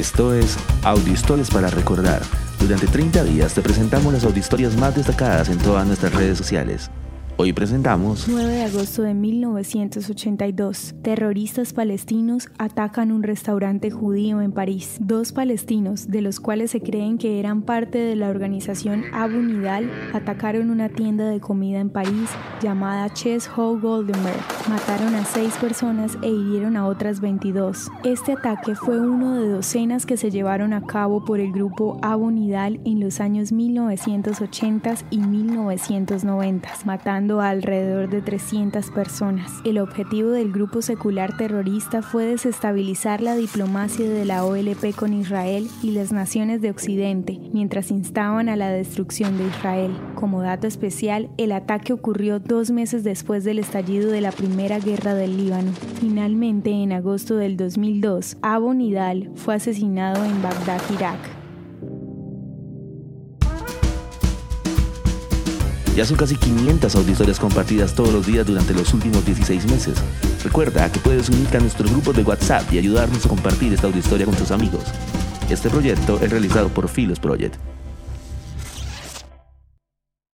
Esto es Audiohistorias para Recordar. Durante 30 días te presentamos las audiohistorias más destacadas en todas nuestras redes sociales. Hoy presentamos 9 de agosto de 1982. Terroristas palestinos atacan un restaurante judío en París. Dos palestinos, de los cuales se creen que eran parte de la organización Abu Nidal, atacaron una tienda de comida en París llamada Chess Hall Goldenberg. Mataron a seis personas e hirieron a otras 22. Este ataque fue uno de docenas que se llevaron a cabo por el grupo Abu Nidal en los años 1980 y 1990, matando a alrededor de 300 personas. El objetivo del grupo secular terrorista fue desestabilizar la diplomacia de la OLP con Israel y las naciones de Occidente, mientras instaban a la destrucción de Israel. Como dato especial, el ataque ocurrió dos meses después del estallido de la Primera Guerra del Líbano. Finalmente, en agosto del 2002, Abu Nidal fue asesinado en Bagdad, Irak. Ya son casi 500 auditorías compartidas todos los días durante los últimos 16 meses. Recuerda que puedes unirte a nuestro grupo de WhatsApp y ayudarnos a compartir esta auditoría con tus amigos. Este proyecto es realizado por Philos Project.